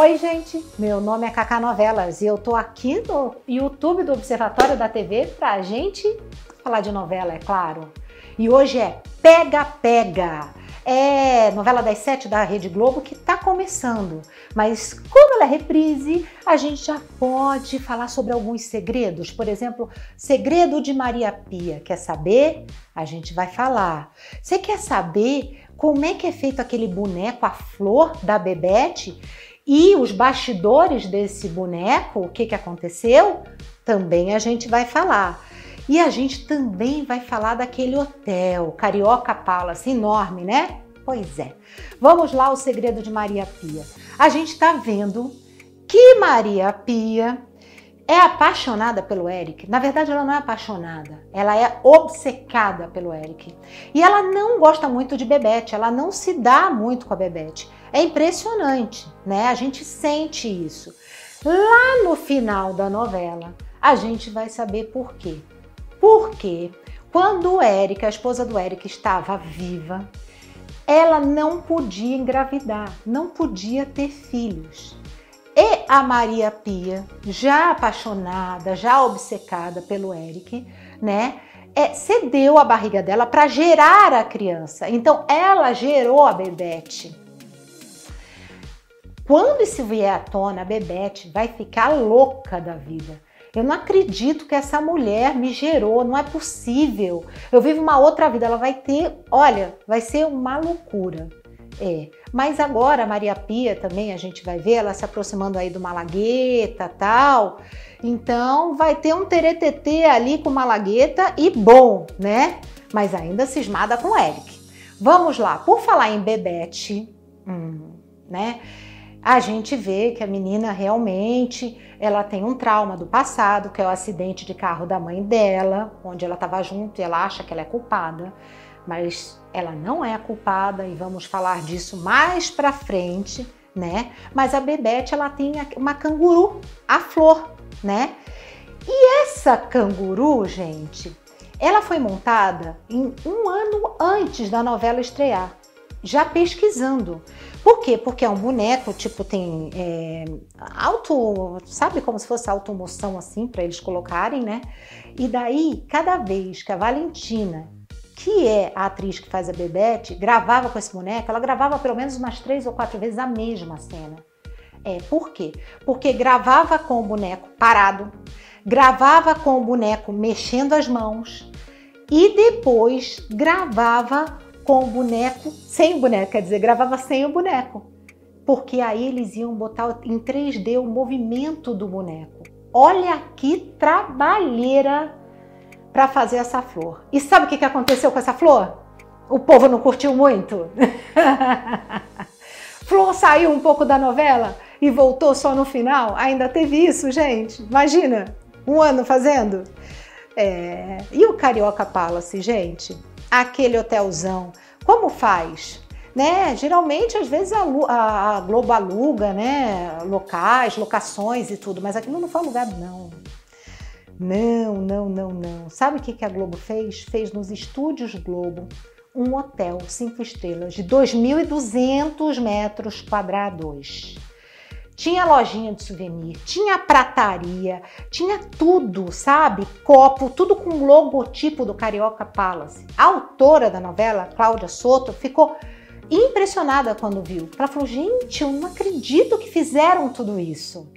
Oi, gente. Meu nome é Cacá Novelas e eu tô aqui no YouTube do Observatório da TV pra gente falar de novela, é claro. E hoje é Pega Pega. É novela das sete da Rede Globo que tá começando. Mas como ela é reprise, a gente já pode falar sobre alguns segredos. Por exemplo, segredo de Maria Pia. Quer saber? A gente vai falar. Você quer saber como é que é feito aquele boneco, a flor da Bebete? E os bastidores desse boneco, o que, que aconteceu? Também a gente vai falar. E a gente também vai falar daquele hotel, Carioca Palace, enorme, né? Pois é. Vamos lá, o segredo de Maria Pia. A gente está vendo que Maria Pia é apaixonada pelo Eric. Na verdade, ela não é apaixonada, ela é obcecada pelo Eric. E ela não gosta muito de Bebete, ela não se dá muito com a Bebete. É impressionante, né? A gente sente isso. Lá no final da novela, a gente vai saber por quê. Porque quando Eric, a esposa do Eric, estava viva, ela não podia engravidar, não podia ter filhos. E a Maria Pia, já apaixonada, já obcecada pelo Eric, né? É, cedeu a barriga dela para gerar a criança. Então ela gerou a Bebete. Quando isso vier à tona, a Bebete vai ficar louca da vida. Eu não acredito que essa mulher me gerou, não é possível. Eu vivo uma outra vida, ela vai ter, olha, vai ser uma loucura. É. Mas agora a Maria Pia também, a gente vai ver ela se aproximando aí do Malagueta tal. Então vai ter um teretetê ali com Malagueta e bom, né? Mas ainda cismada com Eric. Vamos lá, por falar em Bebete, hum, né? A gente vê que a menina realmente ela tem um trauma do passado, que é o acidente de carro da mãe dela, onde ela estava junto e ela acha que ela é culpada mas ela não é culpada e vamos falar disso mais para frente, né? Mas a Bebete ela tem uma canguru, a Flor, né? E essa canguru, gente, ela foi montada em um ano antes da novela estrear, já pesquisando. Por quê? Porque é um boneco, tipo, tem é, sabe como se fosse automoção assim, para eles colocarem, né? E daí, cada vez que a Valentina que é a atriz que faz a Bebete, gravava com esse boneco, ela gravava pelo menos umas três ou quatro vezes a mesma cena. É, por quê? Porque gravava com o boneco parado, gravava com o boneco mexendo as mãos e depois gravava com o boneco sem o boneco, quer dizer, gravava sem o boneco. Porque aí eles iam botar em 3D o movimento do boneco. Olha que trabalheira para fazer essa flor. E sabe o que aconteceu com essa flor? O povo não curtiu muito. flor saiu um pouco da novela e voltou só no final. Ainda teve isso, gente. Imagina, um ano fazendo. É... E o Carioca Palace, gente? Aquele hotelzão, como faz? Né? Geralmente, às vezes, a, a Globo aluga né? locais, locações e tudo, mas aquilo não foi alugado, não. Não, não, não, não. Sabe o que a Globo fez? Fez nos estúdios Globo um hotel cinco estrelas de 2.200 metros quadrados. Tinha lojinha de souvenir, tinha prataria, tinha tudo, sabe? Copo, tudo com logotipo do Carioca Palace. A autora da novela, Cláudia Soto, ficou impressionada quando viu. Ela falou: gente, eu não acredito que fizeram tudo isso.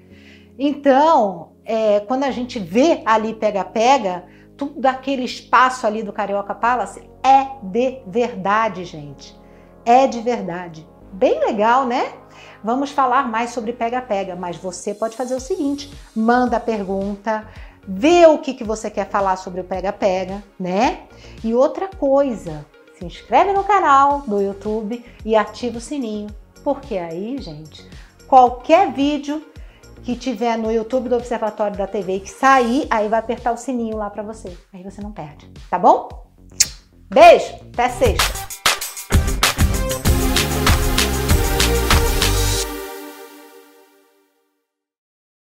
Então, é, quando a gente vê ali pega-pega, tudo aquele espaço ali do Carioca Palace é de verdade, gente. É de verdade. Bem legal, né? Vamos falar mais sobre pega-pega, mas você pode fazer o seguinte: manda a pergunta, vê o que, que você quer falar sobre o pega-pega, né? E outra coisa, se inscreve no canal do YouTube e ativa o sininho, porque aí, gente, qualquer vídeo que tiver no YouTube do Observatório da TV que sair, aí vai apertar o sininho lá para você. Aí você não perde, tá bom? Beijo, até sexta.